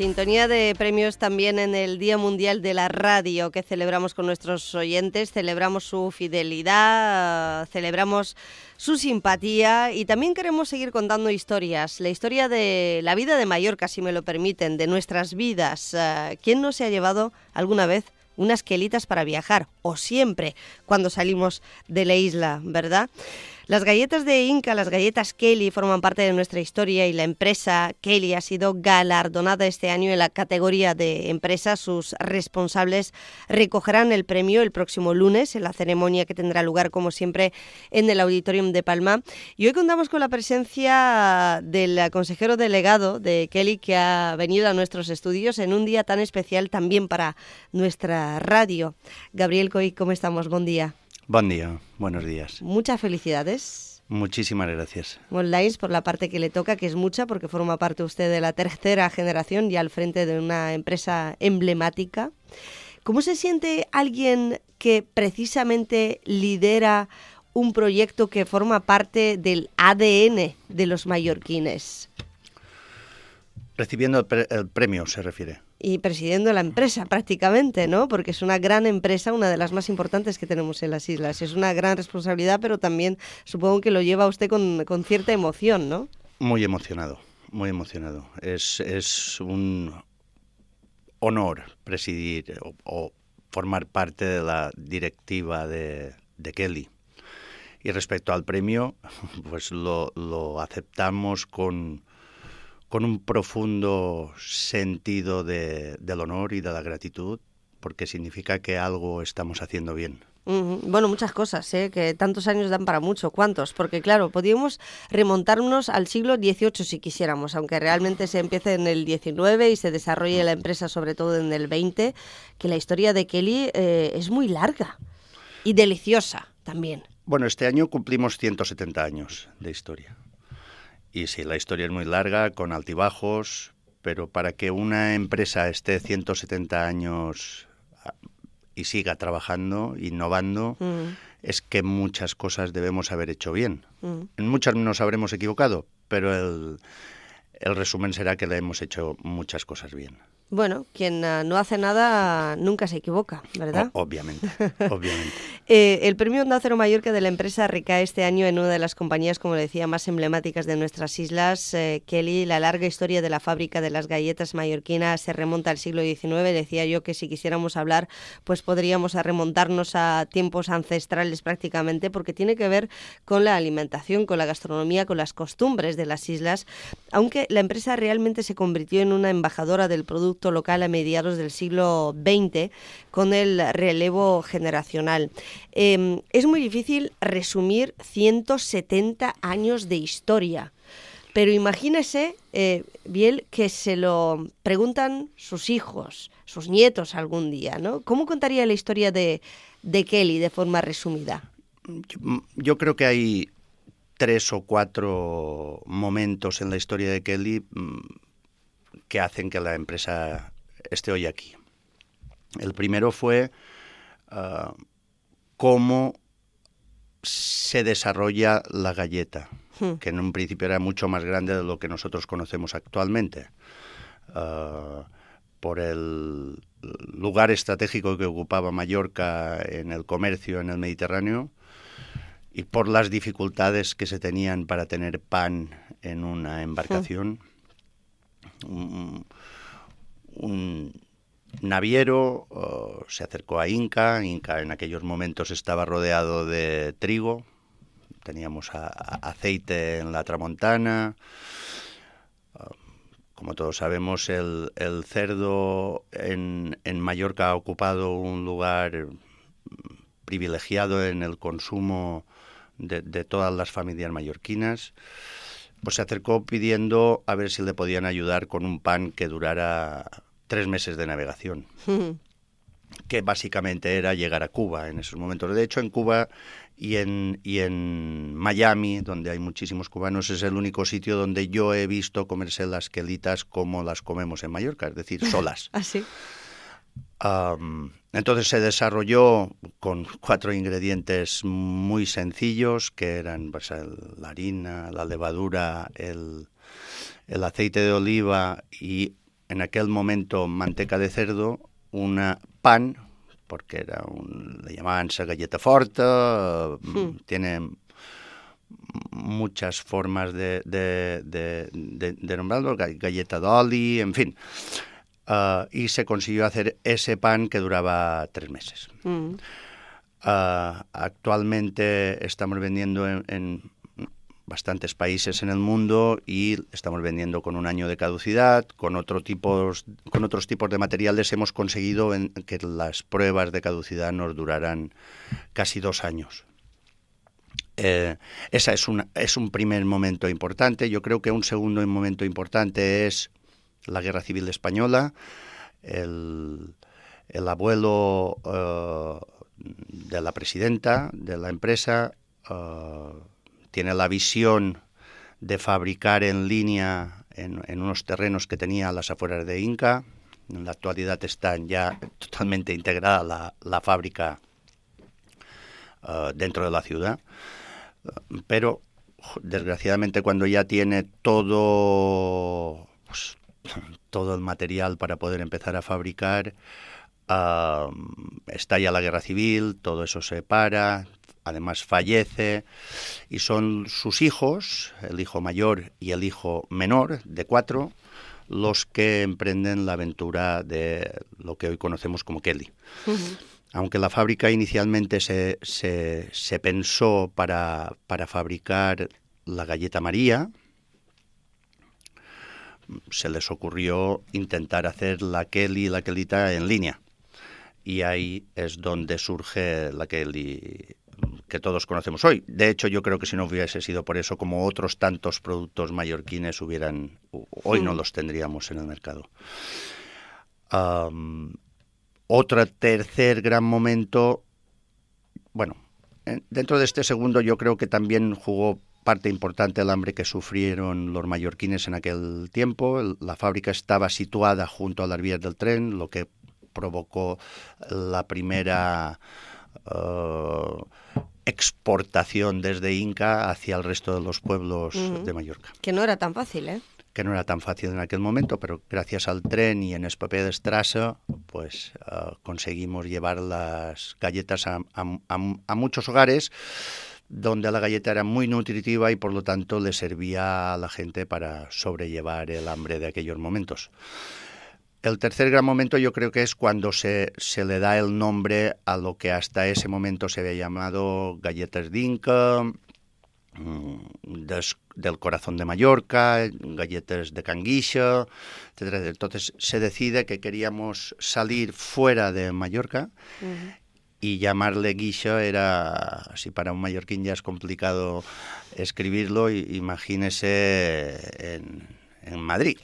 Sintonía de premios también en el Día Mundial de la Radio que celebramos con nuestros oyentes, celebramos su fidelidad, celebramos su simpatía y también queremos seguir contando historias, la historia de la vida de Mallorca, si me lo permiten, de nuestras vidas. Eh, ¿Quién no se ha llevado alguna vez unas quelitas para viajar? O siempre cuando salimos de la isla, ¿verdad? Las galletas de Inca, las galletas Kelly, forman parte de nuestra historia y la empresa Kelly ha sido galardonada este año en la categoría de empresa. Sus responsables recogerán el premio el próximo lunes en la ceremonia que tendrá lugar, como siempre, en el Auditorium de Palma. Y hoy contamos con la presencia del consejero delegado de Kelly que ha venido a nuestros estudios en un día tan especial también para nuestra radio. Gabriel Coy, ¿cómo estamos? Buen día. Buen día, buenos días. Muchas felicidades. Muchísimas gracias. Online por la parte que le toca, que es mucha, porque forma parte usted de la tercera generación y al frente de una empresa emblemática. ¿Cómo se siente alguien que precisamente lidera un proyecto que forma parte del ADN de los mallorquines? Recibiendo el, premio, se refiere y presidiendo la empresa prácticamente, ¿no? Porque es una gran empresa, una de las más importantes que tenemos en las islas. Es una gran responsabilidad, pero también supongo que lo lleva usted con, cierta emoción, ¿no? Muy emocionado, muy emocionado. Es, es un honor presidir o, formar parte de la directiva de, de Kelly. Y respecto al premio, pues lo, lo aceptamos con, con un profundo sentido de, del honor y de la gratitud, porque significa que algo estamos haciendo bien. Bueno, muchas cosas, ¿eh? que tantos años dan para mucho. ¿Cuántos? Porque claro, podríamos remontarnos al siglo XVIII si quisiéramos, aunque realmente se empiece en el XIX y se desarrolle la empresa sobre todo en el XX, que la historia de Kelly eh, es muy larga y deliciosa también. Bueno, este año cumplimos 170 años de historia. Y sí, la historia es muy larga, con altibajos, pero para que una empresa esté 170 años ah, y siga trabajando, innovando, mm. es que muchas cosas debemos haber hecho bien. Mm. En muchas nos habremos equivocado, pero el, el resumen será que le hemos hecho muchas cosas bien. Bueno, quien ah, no hace nada nunca se equivoca, ¿verdad? obviamente, obviamente. Eh, el premio Onda Cero Mallorca de la empresa recae este año en una de las compañías, como le decía, más emblemáticas de nuestras islas. Eh, Kelly, la larga historia de la fábrica de las galletas mallorquinas se remonta al siglo XIX. Decía yo que si quisiéramos hablar, pues podríamos remontarnos a tiempos ancestrales prácticamente, porque tiene que ver con la alimentación, con la gastronomía, con las costumbres de las islas, aunque la empresa realmente se convirtió en una embajadora del producto local a mediados del siglo XX con el relevo generacional. Em, es muy difícil resumir 170 años de historia. Pero imagínese, eh, Biel, que se lo preguntan sus hijos, sus nietos algún día, ¿no? ¿Cómo contaría la historia de, de Kelly de forma resumida? Yo, creo que hay tres o cuatro momentos en la historia de Kelly mm, que hacen que la empresa esté hoy aquí. El primero fue ah, cómo se desarrolla la galleta, hmm. que en un principio era mucho más grande de lo que nosotros conocemos actualmente. Ah, por el lugar estratégico que ocupaba Mallorca en el comercio en el Mediterráneo y por las dificultades que se tenían para tener pan en una embarcación. Un, naviero se acercó a Inca. Inca en aquellos momentos estaba rodeado de trigo. Teníamos aceite en la tramontana. Ah, como todos sabemos, el, cerdo en, Mallorca ha ocupado un lugar privilegiado en el consumo de todas las familias mallorquinas pues se acercó pidiendo a ver si le podían ayudar con un pan que durara tres meses de navegación. que básicamente era llegar a Cuba en esos momentos. De hecho, en Cuba y en, y en Miami, donde hay muchísimos cubanos, es el único sitio donde yo he visto comerse las quelitas como las comemos en Mallorca, es decir, solas. Así. ¿Ah, entonces se desarrolló con cuatro ingredientes muy sencillos, que eran pues, la harina, la levadura, el, aceite de oliva y en aquel momento manteca de cerdo, una pan, porque era un, le llamaban galleta forta, hmm. tiene muchas formas de, de, de, nombrarlo, galleta dolly, en fin. Y se consiguió hacer ese pan que duraba tres meses. Mm. Ah, actualmente estamos vendiendo en, bastantes países en el mundo y estamos vendiendo con un año de caducidad, con, otro tipos, con otros tipos de materiales hemos conseguido que las pruebas de caducidad nos durarán casi dos años. Eh, esa es, una, es un primer momento importante. Yo creo que un segundo momento importante es la Guerra Civil Española. El, abuelo eh, de la presidenta de la empresa eh, tiene la visión de fabricar en línea en, unos terrenos que tenía a las afueras de Inca. En la actualidad está ya totalmente integrada la, fábrica dentro de la ciudad pero desgraciadamente cuando ya tiene todo todo el material para poder empezar a fabricar estalla la guerra civil todo eso se para además fallece y son sus hijos el hijo mayor y el hijo menor de cuatro los que emprenden la aventura de lo que hoy conocemos como Kelly. Aunque la fábrica inicialmente se, se, pensó para, para, fabricar la galleta María, se les ocurrió intentar hacer la Kelly y la Kelita en línea. Y ahí es donde surge la Kelly que todos conocemos hoy. De hecho, yo creo que si no hubiese sido por eso, como otros tantos productos mallorquines hubieran, hoy no los tendríamos en el mercado. Otro tercer gran momento, bueno, dentro de este segundo yo creo que también jugó parte importante el hambre que sufrieron los mallorquines en aquel tiempo. La fábrica estaba situada junto a las vías del tren, lo que provocó la primera uh, exportación desde Inca hacia el resto de los pueblos de Mallorca. Que no era tan fácil, ¿eh? que no era tan fácil en aquel momento, pero gracias al tren y en Espapé de Estrasa, pues ah, conseguimos llevar las galletas a, a, muchos hogares donde la galleta era muy nutritiva y por lo tanto le servía a la gente para sobrellevar el hambre de aquellos momentos. El tercer gran momento yo creo que es cuando se, se le da el nombre a lo que hasta ese momento se había llamado galletas d'Inca, Mm, del corazón de Mallorca, galletas de canguilla, etc. Entonces se decide que queríamos salir fuera de Mallorca y llamarle guixa era, si para un mallorquín ya es complicado escribirlo, imagínese en, Madrid.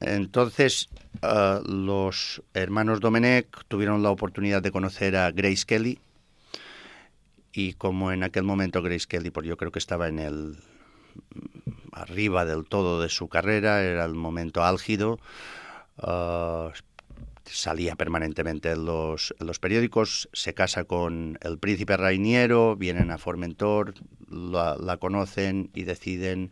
Entonces, ah, los hermanos Domenech tuvieron la oportunidad de conocer a Grace Kelly, y como en aquel momento Grace Kelly, pues yo creo que estaba en el arriba del todo de su carrera, era el momento álgido, ah, salía permanentemente en los, los, periódicos, se casa con el príncipe Rainiero, vienen a Formentor, la, conocen y deciden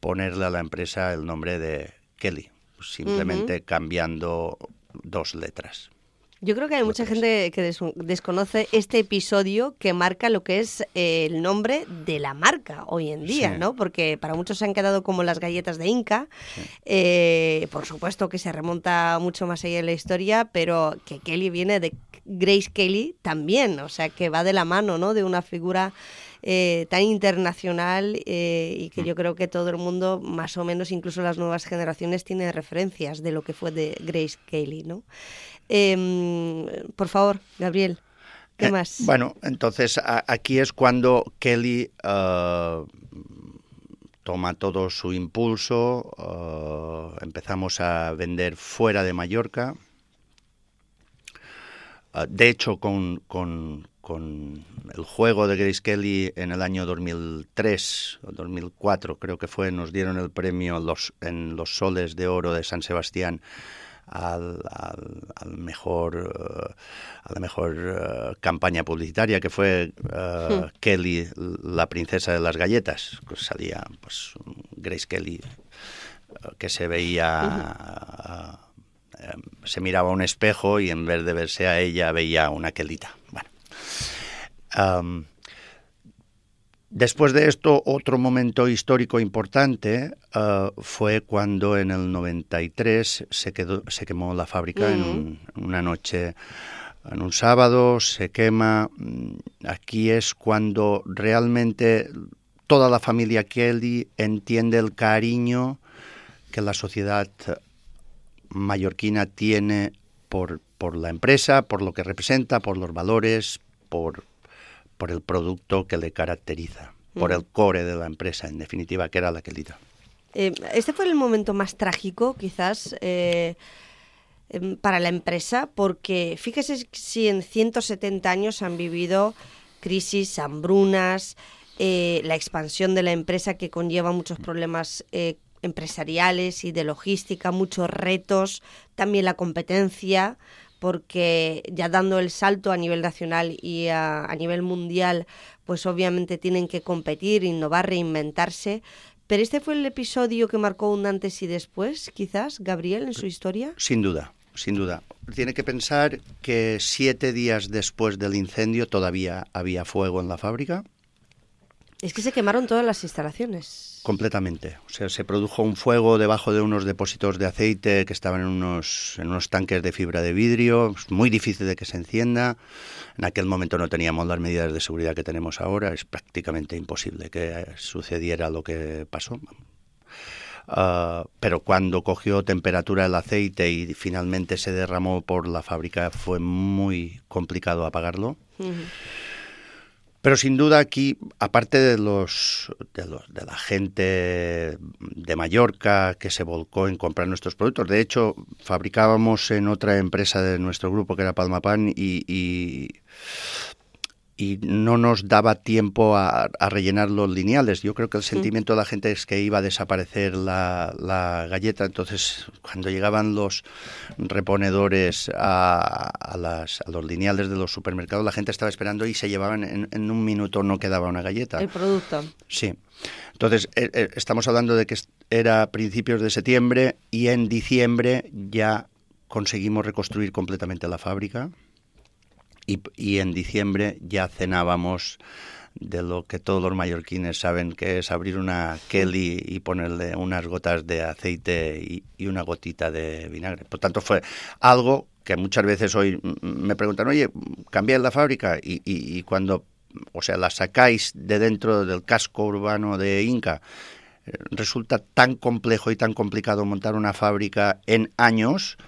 ponerle a la empresa el nombre de Kelly, simplemente cambiando dos letras. Yo creo que hay mucha gente que desconoce este episodio que marca lo que es eh, el nombre de la marca hoy en día, ¿no? Porque para muchos se han quedado como las galletas de Inca. Eh, por supuesto que se remonta mucho más allá de la historia, pero que Kelly viene de Grace Kelly también, o sea, que va de la mano, ¿no? De una figura eh, tan internacional y que mm. yo creo que todo el mundo, más o menos, incluso las nuevas generaciones, tiene referencias de lo que fue de Grace Kelly, ¿no? Em, por favor, Gabriel, ¿qué eh, más? Bueno, entonces aquí es cuando Kelly eh, toma todo su impulso, eh, empezamos a vender fuera de Mallorca. de hecho, con, con, el juego de Grace Kelly en el año 2003 o 2004, creo que fue, nos dieron el premio los, en los Soles de Oro de San Sebastián al, al, mejor, eh, a la mejor eh, campaña publicitaria que fue eh, hmm. Kelly, la princesa de las galletas. Pues salía pues, Grace Kelly que se veía, se miraba a un espejo y en vez de verse a ella veía una quelita. Bueno. Después de esto, otro momento histórico importante uh, fue cuando en el 93 se, quedó, se quemó la fábrica en un, una noche, en un sábado, se quema. Mm, aquí es cuando realmente toda la familia Kelly entiende el cariño que la sociedad mallorquina tiene por, por la empresa, por lo que representa, por los valores, por, por el producto que le caracteriza, por el core de la empresa, en definitiva, que era la Quelita. Eh, este fue el momento más trágico, quizás, eh, em, para la empresa, porque fíjese si en 170 años han vivido crisis, hambrunas, eh, la expansión de la empresa que conlleva muchos problemas empresariales y de logística, muchos retos, también la competencia, porque ya dando el salto a nivel nacional y a, nivel mundial, pues obviamente tienen que competir, innovar, reinventarse. Pero este fue el episodio que marcó un antes y después, quizás, Gabriel, en su historia. Sin duda, sin duda. Tiene que pensar que siete días después del incendio todavía había fuego en la fábrica. Es que se quemaron todas las instalaciones. Completamente. O sea, se produjo un fuego debajo de unos depósitos de aceite que estaban en unos, en unos tanques de fibra de vidrio. Es muy difícil de que se encienda. En aquel momento no teníamos las medidas de seguridad que tenemos ahora. Es prácticamente imposible que sucediera lo que pasó. Ah, pero cuando cogió temperatura el aceite y finalmente se derramó por la fábrica fue muy complicado apagarlo. Pero sin duda aquí, aparte de los, de los de la gente de Mallorca que se volcó en comprar nuestros productos, de hecho fabricábamos en otra empresa de nuestro grupo que era Palmapan y, y y no nos daba tiempo a, rellenar los lineales. Yo creo que el sentimiento de la gente es que iba a desaparecer la, galleta, entonces cuando llegaban los reponedores a, las, a, los lineales de los supermercados, la gente estaba esperando y se llevaban en, un minuto, no quedaba una galleta. El producto. Sí. Entonces, eh, eh, estamos hablando de que era principios de septiembre y en diciembre ya conseguimos reconstruir completamente la fábrica y, en diciembre ya cenábamos de lo que todos los mallorquines saben que es abrir una Kelly y ponerle unas gotas de aceite y, una gotita de vinagre. Por tanto, fue algo que muchas veces hoy me preguntan, oye, cambié la fábrica y, y, cuando, o sea, la sacáis de dentro del casco urbano de Inca, eh, resulta tan complejo y tan complicado montar una fábrica en años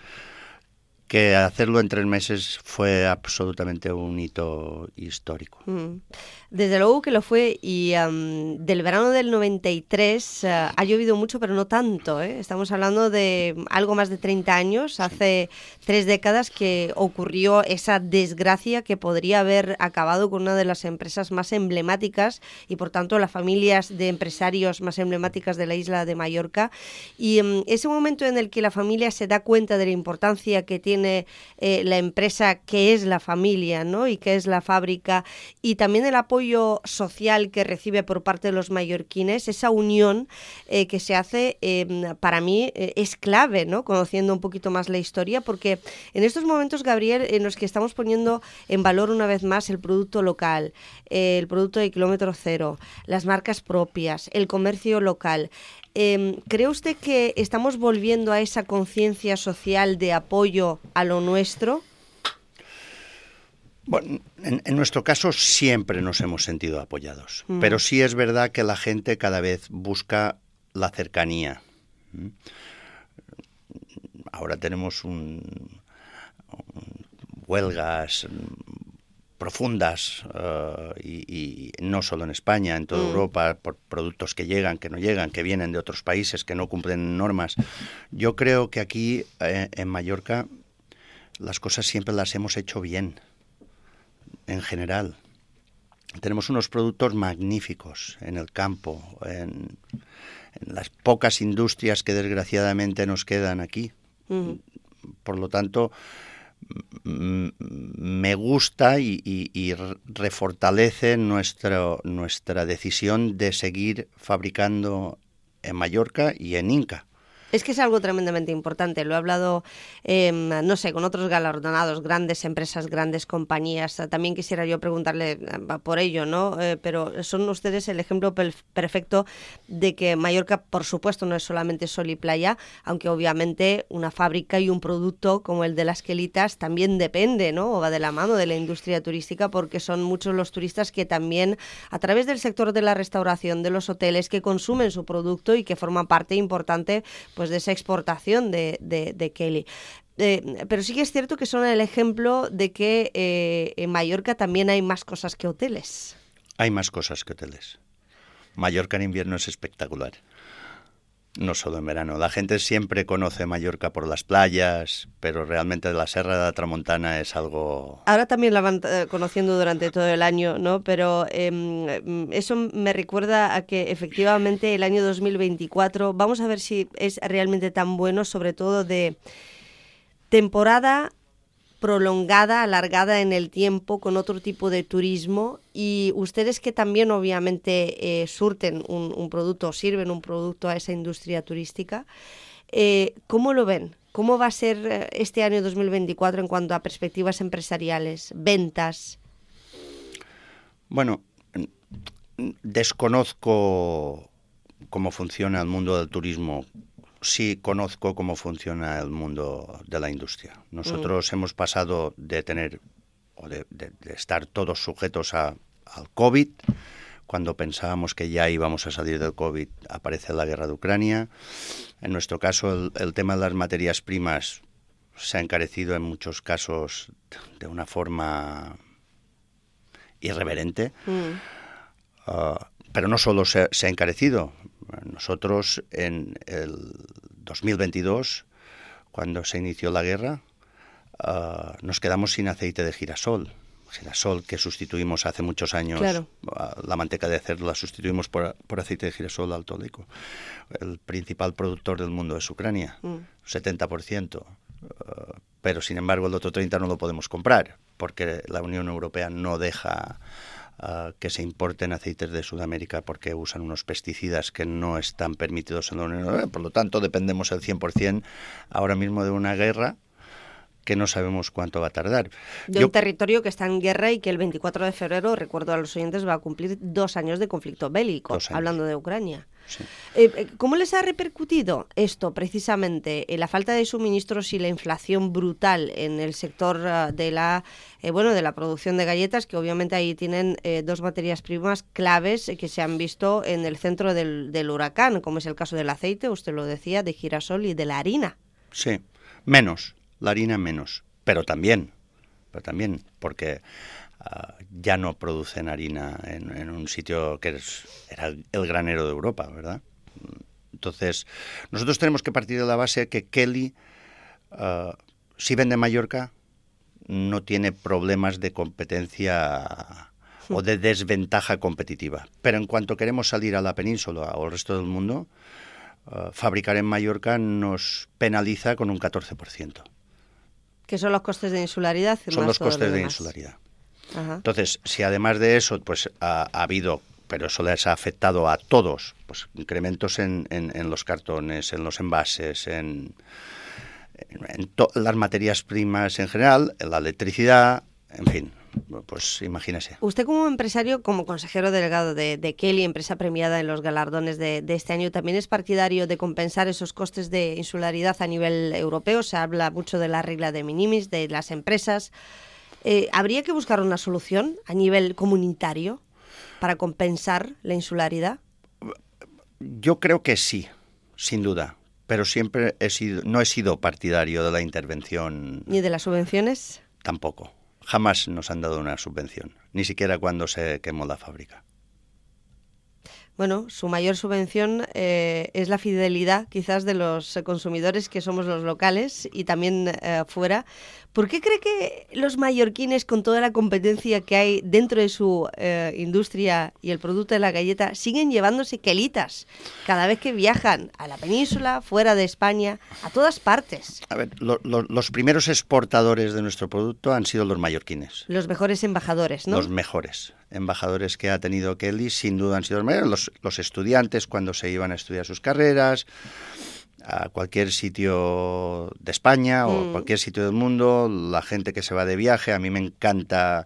que hacerlo en tres meses fue absolutamente un hito histórico. Mm. Desde luego que lo fue y del verano del 93 eh, ha llovido mucho, pero no tanto. ¿eh? Estamos hablando de algo más de 30 años, hace tres décadas que ocurrió esa desgracia que podría haber acabado con una de las empresas más emblemáticas y por tanto las familias de empresarios más emblemáticas de la isla de Mallorca. Y ese momento en el que la familia se da cuenta de la importancia que tiene eh, la empresa, que es la familia ¿no? y que es la fábrica, y también el apoyo social que recibe por parte de los mallorquines, esa unión eh, que se hace, em, para mí eh, es clave, ¿no? Conociendo un poquito más la historia, porque en estos momentos, Gabriel, en los que estamos poniendo en valor una vez más el producto local, el producto de kilómetro cero, las marcas propias, el comercio local, em, ¿Cree usted que estamos volviendo a esa conciencia social de apoyo a lo nuestro? Bueno, en, nuestro caso siempre nos hemos sentido apoyados, mm. pero sí es verdad que la gente cada vez busca la cercanía. Ahora tenemos huelgas profundas eh, y, no solo en España, en toda mm. Europa, por productos que llegan, que no llegan, que vienen de otros países, que no cumplen normas. Yo creo que aquí eh, en Mallorca las cosas siempre las hemos hecho bien en general. Tenemos unos productos magníficos en el campo, en, las pocas industrias que desgraciadamente nos quedan aquí. Por lo tanto, me gusta y, refortalece nuestra decisión de seguir fabricando en Mallorca y en Inca. Es que es algo tremendamente importante. Lo he hablado, em, no sé, con otros galardonados, grandes empresas, grandes compañías. También quisiera yo preguntarle eh, por ello, ¿no? Eh, pero son ustedes el ejemplo perfecto de que Mallorca, por supuesto, no es solamente sol y playa, aunque obviamente una fábrica y un producto como el de las quelitas también depende, ¿no? O va de la mano de la industria turística porque son muchos los turistas que también, a través del sector de la restauración, de los hoteles, que consumen su producto y que forman parte importante de esa exportación de, Kelly. Eh, pero sí que es cierto que son el ejemplo de que eh, en Mallorca también hay más cosas que hoteles. Hay más cosas que hoteles. Mallorca en invierno es espectacular no solo en verano. La gente siempre conoce Mallorca por las playas, pero realmente la Serra de la Tramontana es algo... Ahora también la van eh, conociendo durante todo el año, ¿no? Pero em, eso me recuerda a que efectivamente el año 2024, vamos a ver si es realmente tan bueno, sobre todo de temporada prolongada, alargada en el tiempo, con otro tipo de turismo y ustedes que también obviamente eh, surten un, producto, sirven un producto a esa industria turística, eh, ¿cómo lo ven? ¿Cómo va a ser eh, este año 2024 en cuanto a perspectivas empresariales, ventas? Bueno, desconozco cómo funciona el mundo del turismo sí conozco cómo funciona el mundo de la industria. Nosotros mm. hemos pasado de tener o de, estar todos sujetos a, al COVID. Cuando pensábamos que ya íbamos a salir del COVID, aparece la guerra de Ucrania. En nuestro caso, el, tema de las materias primas se ha encarecido en muchos casos de una forma irreverente. Mm. Ah, pero no solo se, ha encarecido. Nosotros en el 2022, cuando se inició la guerra, ah, nos quedamos sin aceite de girasol. Girasol que sustituimos hace muchos años, ah, la manteca de cerdo la sustituimos por, aceite de girasol alto leico. El principal productor del mundo es Ucrania, 70%. Mm. Ah, pero sin embargo el otro 30% no lo podemos comprar porque la Unión Europea no deja que se importen aceites de Sudamérica porque usan unos pesticidas que no están permitidos en la Unión Europea. Por lo tanto, dependemos al 100% ahora mismo de una guerra que no sabemos cuánto va a tardar. De un territorio que está en guerra y que el 24 de febrero, recuerdo a los oyentes, va a cumplir dos años de conflicto bélico, hablando de Ucrania. Eh, eh, ¿Cómo les ha repercutido esto precisamente, la falta de suministros y la inflación brutal en el sector ah, de la eh, bueno de la producción de galletas, que obviamente ahí tienen dos materias primas claves que se han visto en el centro del, del huracán, como es el caso del aceite, usted lo decía, de girasol y de la harina? Sí, menos, la harina menos, pero también, pero también, porque ah, ya no producen harina en, un sitio que es, era el granero de Europa, ¿verdad? Entonces, nosotros tenemos que partir de la base que Kelly, ah, si vende Mallorca, no tiene problemas de competencia o de desventaja competitiva. Pero en cuanto queremos salir a la península o al resto del mundo, ah, fabricar en Mallorca nos penaliza con un 14%. Que son los costes de insularidad. Son los costes de insularidad. Entonces, si además de eso, pues ha, habido, pero eso les ha afectado a todos, pues incrementos en, en, los cartones, en los envases, en, en las materias primas en general, en la electricidad, en fin, pues imagínese. Usted como empresario, como consejero delegado de, Kelly, empresa premiada en los galardones de, este año, también es partidario de compensar esos costes de insularidad a nivel europeo. Se habla mucho de la regla de minimis, de las empresas. Eh, ¿Habría que buscar una solución a nivel comunitario para compensar la insularidad? Yo creo que sí, sin duda pero siempre he sido, no he sido partidario de la intervención. ¿Ni de las subvenciones? Tampoco jamás nos han dado una subvención, ni siquiera cuando se quemó la fábrica. Bueno, su mayor subvención eh, es la fidelidad quizás de los consumidores que somos los locales y también eh, fuera, ¿Por qué cree que los mallorquines, con toda la competencia que hay dentro de su eh, industria y el producto de la galleta, siguen llevándose quelitas cada vez que viajan a la península, fuera de España, a todas partes? A ver, los primeros exportadores de nuestro producto han sido los mallorquines. Los mejores embajadores, ¿no? Los mejores embajadores que ha tenido Kelly, sin duda han sido los mayores. Los, los estudiantes cuando se iban a estudiar sus carreras a cualquier sitio de España o Mm. cualquier sitio del mundo, la gente que se va de viaje, a mí me encanta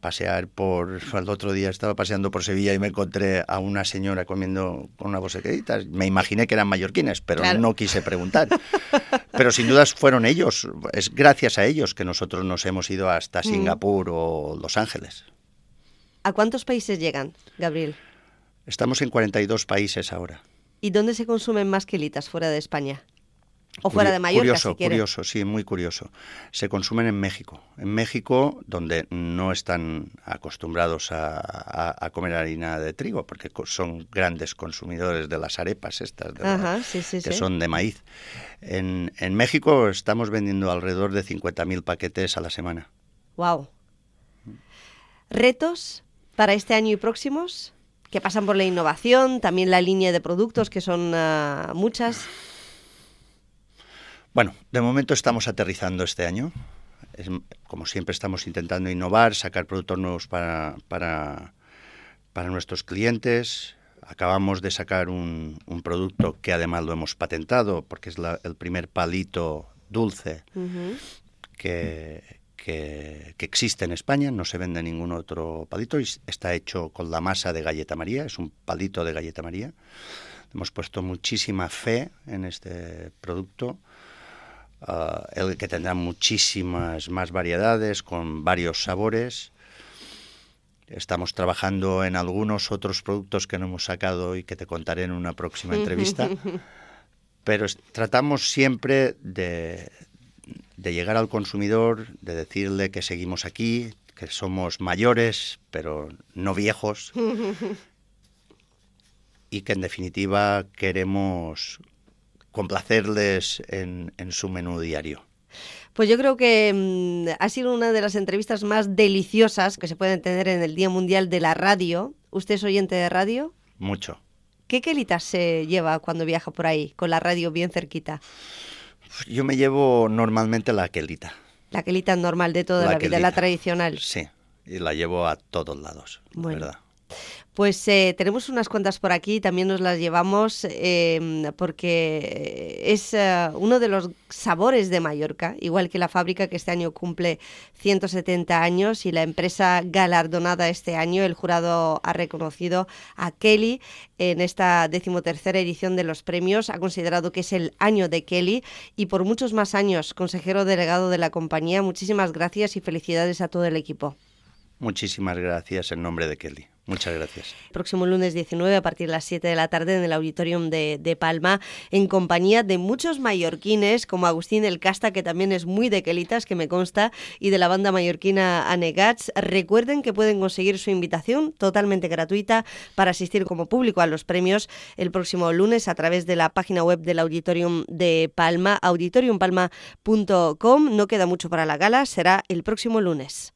pasear por el otro día estaba paseando por Sevilla y me encontré a una señora comiendo con una creditas. Me imaginé que eran mallorquines, pero Claro. no quise preguntar. Pero sin dudas fueron ellos, es gracias a ellos que nosotros nos hemos ido hasta Mm. Singapur o Los Ángeles. ¿A cuántos países llegan, Gabriel? Estamos en 42 países ahora. ¿Y dónde se consumen más quelitas fuera de España? O fuera de Mallorca, curioso, si curioso, sí, muy curioso. Se consumen en México. En México, donde no están acostumbrados a, a- a comer harina de trigo, porque son grandes consumidores de las arepas estas, de la- Ajá, sí, sí, que sí. son de maíz. En, en México estamos vendiendo alrededor de 50.000 paquetes a la semana. Wow. ¿Retos para este año y próximos? Que pasan por la innovación, también la línea de productos, que son ah, muchas. Bueno, de momento estamos aterrizando este año. Es- como siempre estamos intentando innovar, sacar productos nuevos para, para, para nuestros clientes. Acabamos de sacar un, un producto que además lo hemos patentado porque es la- el primer palito dulce que, que- que existe en España. No se vende ningún otro palito y está hecho con la masa de galleta María. Es un palito de galleta María. Hemos puesto muchísima fe en este producto. Ah, el que tendrá muchísimas más variedades con varios sabores. Estamos trabajando en algunos otros productos que no hemos sacado y que te contaré en una próxima entrevista. Pero tratamos siempre de, de llegar al consumidor, de decirle que seguimos aquí, que somos mayores, pero no viejos, y que en definitiva queremos complacerles en, en su menú diario. Pues yo creo que mm, ha sido una de las entrevistas más deliciosas que se pueden tener en el Día Mundial de la Radio. ¿Usted es oyente de radio? Mucho. ¿Qué quelitas se lleva cuando viaja por ahí, con la radio bien cerquita? Yo me llevo normalmente la quelita. La quelita normal de toda la, vida, quelita. la tradicional. Sí, y la llevo a todos lados, la Bueno. ¿verdad? Pues eh, tenemos unas cuantas por aquí, también nos las llevamos eh, porque es eh, uno de los sabores de Mallorca, igual que la fábrica que este año cumple 170 años y la empresa galardonada este año. El jurado ha reconocido a Kelly en esta decimotercera edición de los premios, ha considerado que es el año de Kelly y por muchos más años, consejero delegado de la compañía. Muchísimas gracias y felicidades a todo el equipo. Muchísimas gracias en nombre de Kelly. Muchas gracias. próximo lunes 19 a partir de las 7 de la tarde en el Auditorium de, Palma, en compañía de muchos mallorquines, como Agustín El Casta, que también es muy de Quelitas, que me consta, y de la banda mallorquina Anegats. Recuerden que pueden conseguir su invitación totalmente gratuita para asistir como público a los premios el próximo lunes a través de la página web del Auditorium de Palma, auditoriumpalma.com. No queda mucho para la gala, será el próximo lunes.